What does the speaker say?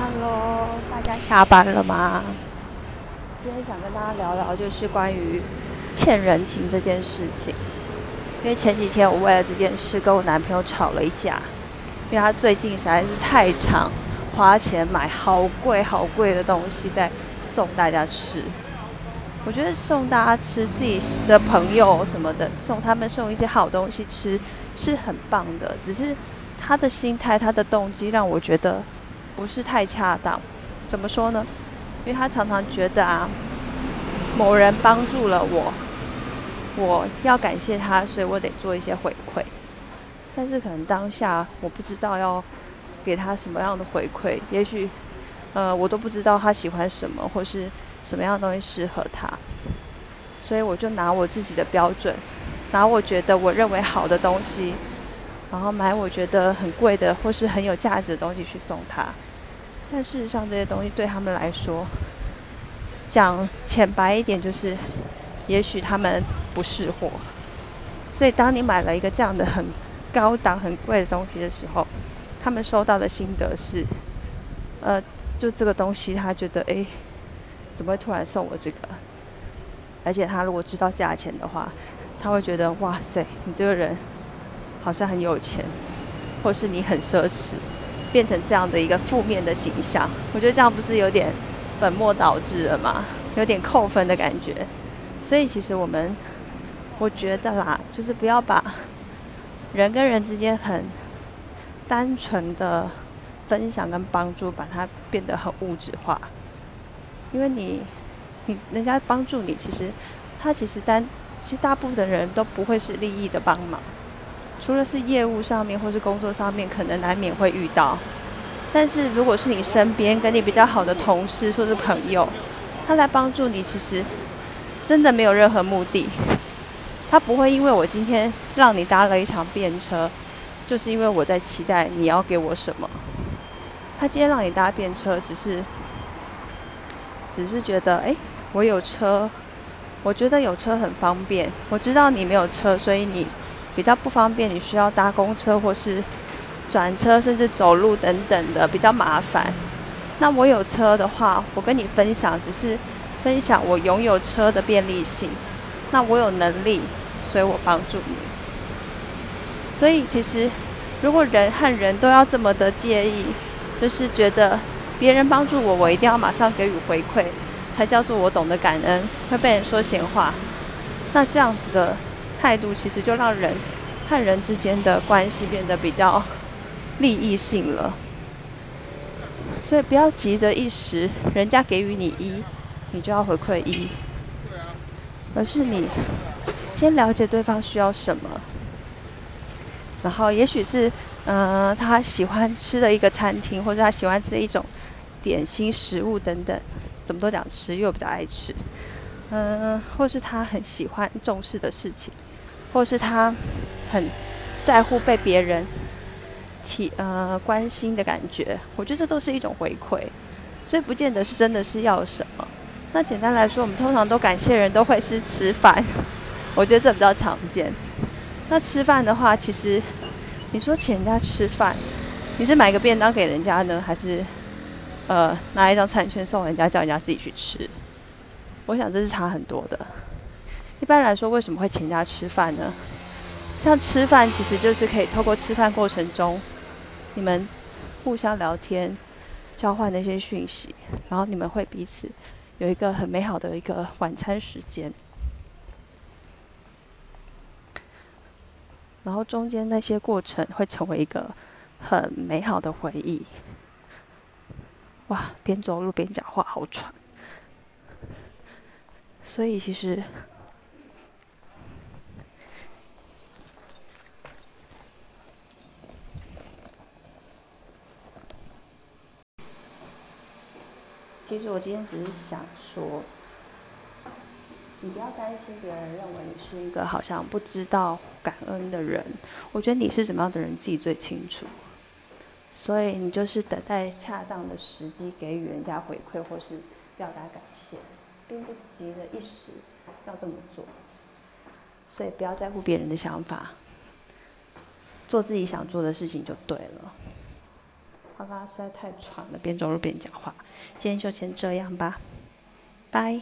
Hello，大家下班了吗？今天想跟大家聊聊，就是关于欠人情这件事情。因为前几天我为了这件事跟我男朋友吵了一架，因为他最近实在是太常花钱买好贵好贵的东西在送大家吃。我觉得送大家吃自己的朋友什么的，送他们送一些好东西吃是很棒的，只是他的心态、他的动机让我觉得不是太恰当。怎么说呢？因为他常常觉得啊，某人帮助了我，我要感谢他，所以我得做一些回馈。但是可能当下我不知道要给他什么样的回馈，也许呃我都不知道他喜欢什么，或是。什么样的东西适合他？所以我就拿我自己的标准，拿我觉得我认为好的东西，然后买我觉得很贵的或是很有价值的东西去送他。但事实上，这些东西对他们来说，讲浅白一点，就是也许他们不识货。所以，当你买了一个这样的很高档、很贵的东西的时候，他们收到的心得是：呃，就这个东西，他觉得哎。怎么会突然送我这个？而且他如果知道价钱的话，他会觉得哇塞，你这个人好像很有钱，或是你很奢侈，变成这样的一个负面的形象。我觉得这样不是有点本末倒置了吗？有点扣分的感觉。所以其实我们，我觉得啦，就是不要把人跟人之间很单纯的分享跟帮助，把它变得很物质化。因为你，你人家帮助你，其实他其实单，其实大部分的人都不会是利益的帮忙，除了是业务上面或是工作上面，可能难免会遇到。但是如果是你身边跟你比较好的同事或是朋友，他来帮助你，其实真的没有任何目的。他不会因为我今天让你搭了一场便车，就是因为我在期待你要给我什么。他今天让你搭便车，只是。只是觉得，哎，我有车，我觉得有车很方便。我知道你没有车，所以你比较不方便，你需要搭公车或是转车，甚至走路等等的，比较麻烦。那我有车的话，我跟你分享，只是分享我拥有车的便利性。那我有能力，所以我帮助你。所以其实，如果人和人都要这么的介意，就是觉得。别人帮助我，我一定要马上给予回馈，才叫做我懂得感恩。会被人说闲话，那这样子的态度，其实就让人和人之间的关系变得比较利益性了。所以不要急着一时，人家给予你一，你就要回馈一，而是你先了解对方需要什么，然后也许是嗯他喜欢吃的一个餐厅，或者他喜欢吃的一种。点心、食物等等，怎么都讲吃，因为我比较爱吃。嗯，或是他很喜欢重视的事情，或是他很在乎被别人体呃关心的感觉，我觉得这都是一种回馈，所以不见得是真的是要什么。那简单来说，我们通常都感谢人都会是吃饭，我觉得这比较常见。那吃饭的话，其实你说请人家吃饭，你是买个便当给人家呢，还是？呃，拿一张餐券送人家，叫人家自己去吃。我想这是差很多的。一般来说，为什么会请人家吃饭呢？像吃饭，其实就是可以透过吃饭过程中，你们互相聊天，交换那些讯息，然后你们会彼此有一个很美好的一个晚餐时间。然后中间那些过程会成为一个很美好的回忆。哇，边走路边讲话好喘，所以其实，其实我今天只是想说，你不要担心别人认为你是一个好像不知道感恩的人，我觉得你是什么样的人自己最清楚。所以你就是等待恰当的时机给予人家回馈，或是表达感谢，并不急着一时要这么做。所以不要在乎别人的想法，做自己想做的事情就对了。他刚刚实在太喘了，边走路边讲话。今天就先这样吧，拜。